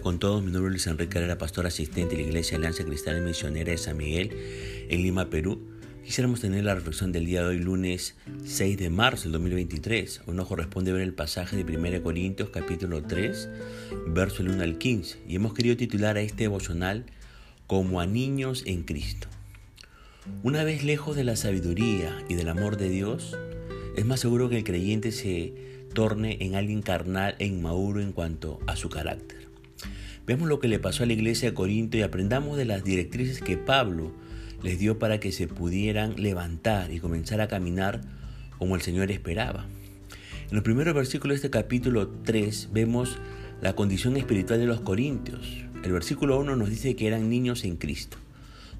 con todos. Mi nombre es Luis Enrique Herrera, pastor asistente de la Iglesia Alianza Cristiana Misionera de San Miguel en Lima, Perú. Quisiéramos tener la reflexión del día de hoy, lunes 6 de marzo del 2023. Hoy nos corresponde ver el pasaje de 1 Corintios capítulo 3, verso 1 al 15. Y hemos querido titular a este devocional como a niños en Cristo. Una vez lejos de la sabiduría y del amor de Dios, es más seguro que el creyente se torne en alguien carnal e inmaduro en cuanto a su carácter. Veamos lo que le pasó a la iglesia de Corinto y aprendamos de las directrices que Pablo les dio para que se pudieran levantar y comenzar a caminar como el Señor esperaba. En los primeros versículos de este capítulo 3 vemos la condición espiritual de los corintios. El versículo 1 nos dice que eran niños en Cristo.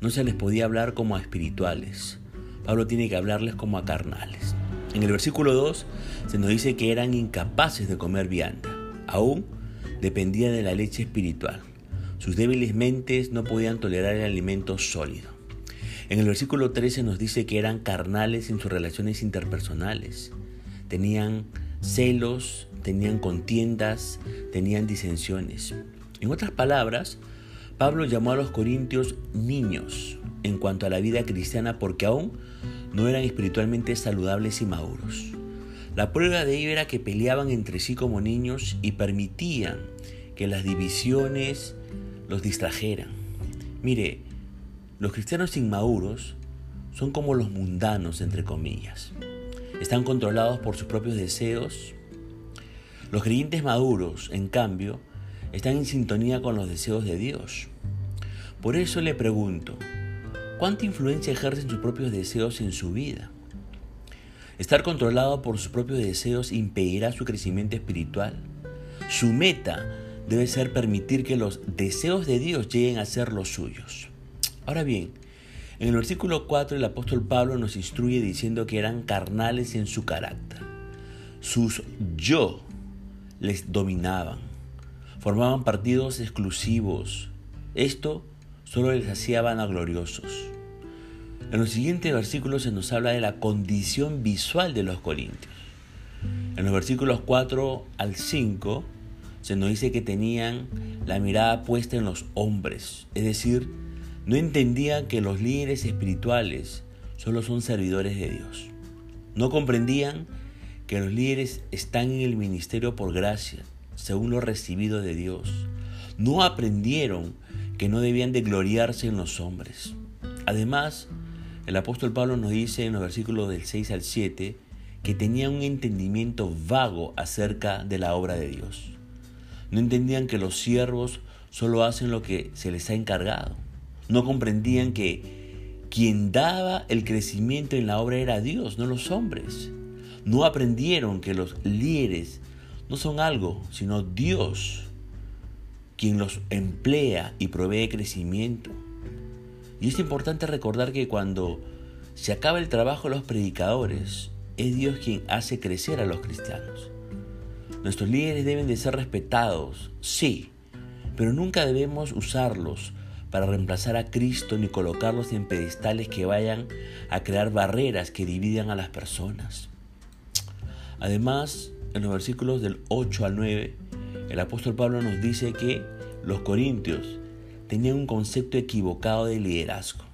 No se les podía hablar como a espirituales. Pablo tiene que hablarles como a carnales. En el versículo 2 se nos dice que eran incapaces de comer vianda. Aún dependían de la leche espiritual. Sus débiles mentes no podían tolerar el alimento sólido. En el versículo 13 nos dice que eran carnales en sus relaciones interpersonales. Tenían celos, tenían contiendas, tenían disensiones. En otras palabras, Pablo llamó a los corintios niños en cuanto a la vida cristiana porque aún no eran espiritualmente saludables y maduros. La prueba de ello era que peleaban entre sí como niños y permitían que las divisiones los distrajeran. Mire, los cristianos inmaduros son como los mundanos, entre comillas. Están controlados por sus propios deseos. Los creyentes maduros, en cambio, están en sintonía con los deseos de Dios. Por eso le pregunto, ¿cuánta influencia ejercen sus propios deseos en su vida? Estar controlado por sus propios deseos impedirá su crecimiento espiritual. Su meta debe ser permitir que los deseos de Dios lleguen a ser los suyos. Ahora bien, en el versículo 4 el apóstol Pablo nos instruye diciendo que eran carnales en su carácter. Sus yo les dominaban. Formaban partidos exclusivos. Esto solo les hacía vanagloriosos. En los siguientes versículos se nos habla de la condición visual de los corintios. En los versículos 4 al 5 se nos dice que tenían la mirada puesta en los hombres, es decir, no entendían que los líderes espirituales solo son servidores de Dios. No comprendían que los líderes están en el ministerio por gracia, según lo recibido de Dios. No aprendieron que no debían de gloriarse en los hombres. Además, el apóstol Pablo nos dice en los versículos del 6 al 7 que tenían un entendimiento vago acerca de la obra de Dios. No entendían que los siervos solo hacen lo que se les ha encargado. No comprendían que quien daba el crecimiento en la obra era Dios, no los hombres. No aprendieron que los líderes no son algo, sino Dios quien los emplea y provee crecimiento. Y es importante recordar que cuando se acaba el trabajo de los predicadores, es Dios quien hace crecer a los cristianos. Nuestros líderes deben de ser respetados, sí, pero nunca debemos usarlos para reemplazar a Cristo ni colocarlos en pedestales que vayan a crear barreras que dividan a las personas. Además, en los versículos del 8 al 9, el apóstol Pablo nos dice que los corintios tenían un concepto equivocado de liderazgo.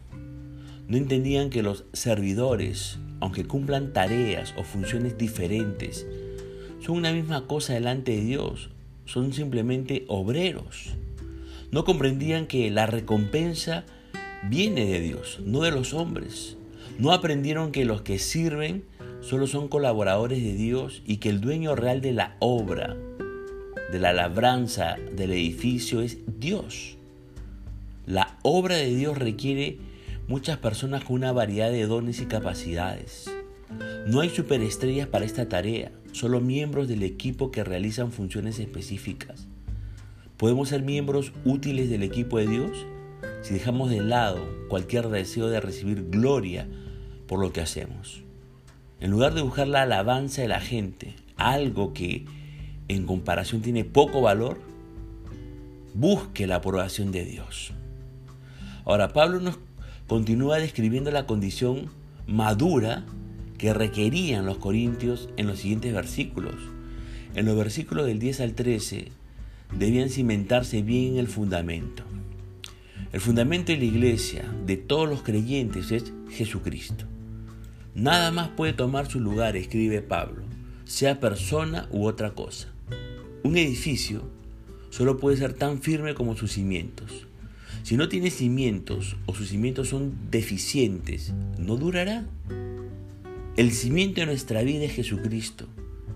No entendían que los servidores, aunque cumplan tareas o funciones diferentes, son una misma cosa delante de Dios, son simplemente obreros. No comprendían que la recompensa viene de Dios, no de los hombres. No aprendieron que los que sirven solo son colaboradores de Dios y que el dueño real de la obra, de la labranza, del edificio es Dios. La obra de Dios requiere muchas personas con una variedad de dones y capacidades. No hay superestrellas para esta tarea, solo miembros del equipo que realizan funciones específicas. ¿Podemos ser miembros útiles del equipo de Dios si dejamos de lado cualquier deseo de recibir gloria por lo que hacemos? En lugar de buscar la alabanza de la gente, algo que en comparación tiene poco valor, busque la aprobación de Dios. Ahora, Pablo nos continúa describiendo la condición madura que requerían los corintios en los siguientes versículos. En los versículos del 10 al 13 debían cimentarse bien en el fundamento. El fundamento de la iglesia, de todos los creyentes, es Jesucristo. Nada más puede tomar su lugar, escribe Pablo, sea persona u otra cosa. Un edificio solo puede ser tan firme como sus cimientos. Si no tiene cimientos o sus cimientos son deficientes, no durará. El cimiento de nuestra vida es Jesucristo.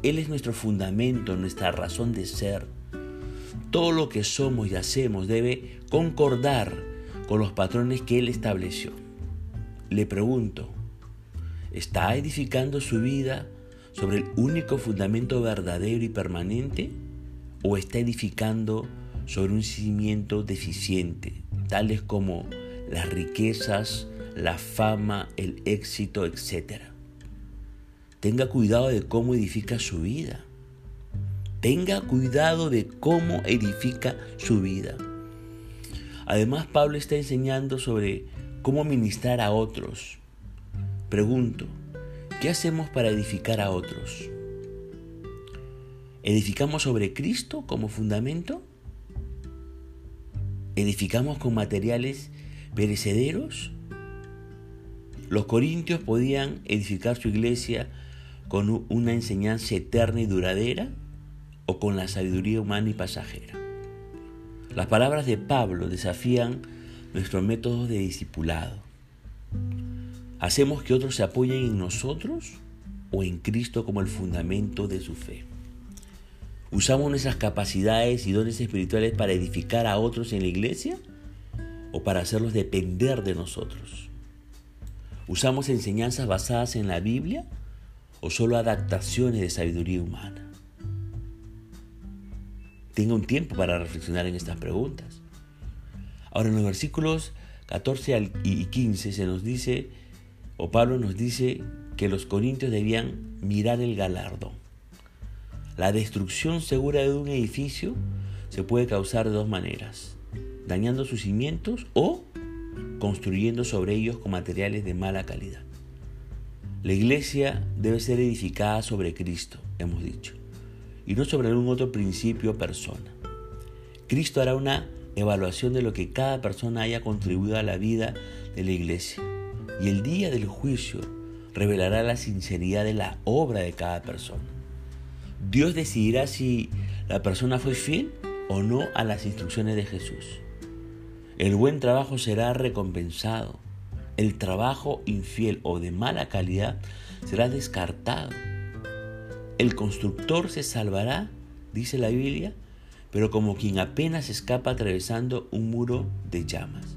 Él es nuestro fundamento, nuestra razón de ser. Todo lo que somos y hacemos debe concordar con los patrones que Él estableció. Le pregunto, ¿está edificando su vida sobre el único fundamento verdadero y permanente? ¿O está edificando sobre un cimiento deficiente, tales como las riquezas, la fama, el éxito, etc. Tenga cuidado de cómo edifica su vida. Tenga cuidado de cómo edifica su vida. Además, Pablo está enseñando sobre cómo ministrar a otros. Pregunto, ¿qué hacemos para edificar a otros? ¿Edificamos sobre Cristo como fundamento? Edificamos con materiales perecederos? Los corintios podían edificar su iglesia con una enseñanza eterna y duradera o con la sabiduría humana y pasajera. Las palabras de Pablo desafían nuestros métodos de discipulado. ¿Hacemos que otros se apoyen en nosotros o en Cristo como el fundamento de su fe? ¿Usamos nuestras capacidades y dones espirituales para edificar a otros en la iglesia o para hacerlos depender de nosotros? ¿Usamos enseñanzas basadas en la Biblia o solo adaptaciones de sabiduría humana? Tenga un tiempo para reflexionar en estas preguntas. Ahora en los versículos 14 y 15 se nos dice, o Pablo nos dice, que los corintios debían mirar el galardón. La destrucción segura de un edificio se puede causar de dos maneras, dañando sus cimientos o construyendo sobre ellos con materiales de mala calidad. La iglesia debe ser edificada sobre Cristo, hemos dicho, y no sobre algún otro principio o persona. Cristo hará una evaluación de lo que cada persona haya contribuido a la vida de la iglesia, y el día del juicio revelará la sinceridad de la obra de cada persona. Dios decidirá si la persona fue fiel o no a las instrucciones de Jesús. El buen trabajo será recompensado. El trabajo infiel o de mala calidad será descartado. El constructor se salvará, dice la Biblia, pero como quien apenas escapa atravesando un muro de llamas.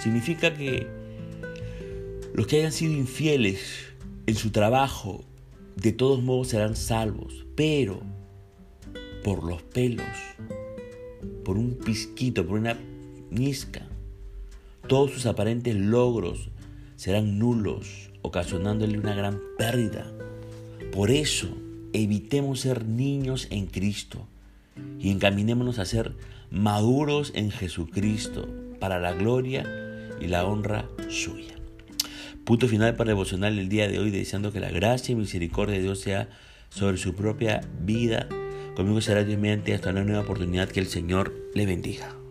Significa que los que hayan sido infieles en su trabajo de todos modos serán salvos, pero por los pelos, por un pisquito, por una nisca, todos sus aparentes logros serán nulos, ocasionándole una gran pérdida. Por eso, evitemos ser niños en Cristo y encaminémonos a ser maduros en Jesucristo para la gloria y la honra suya. Punto final para devocionar el día de hoy, deseando que la gracia y misericordia de Dios sea sobre su propia vida. Conmigo será Dios mediante hasta una nueva oportunidad que el Señor le bendiga.